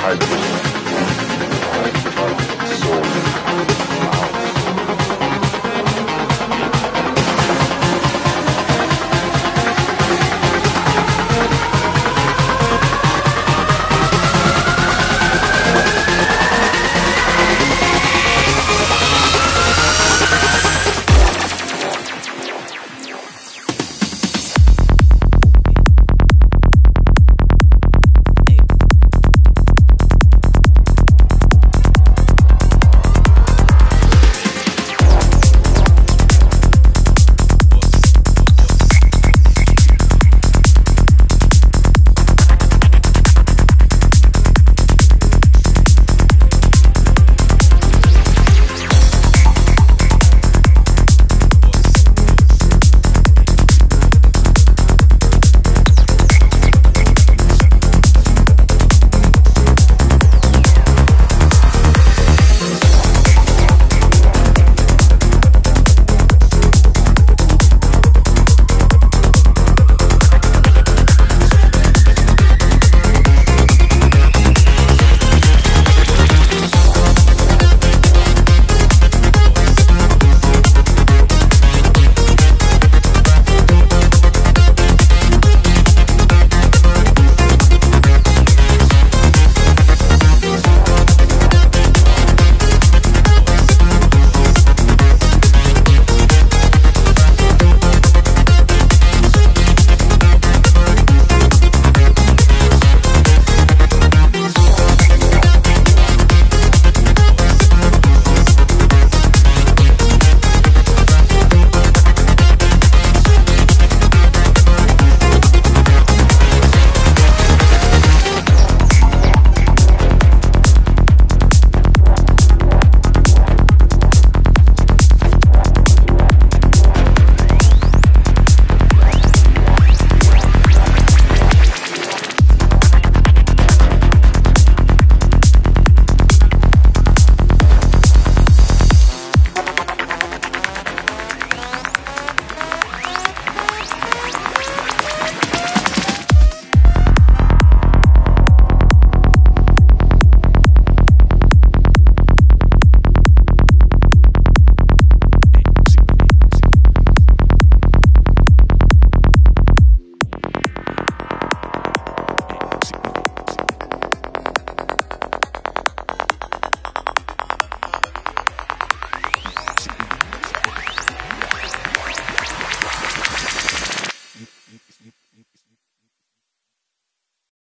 hydrogen.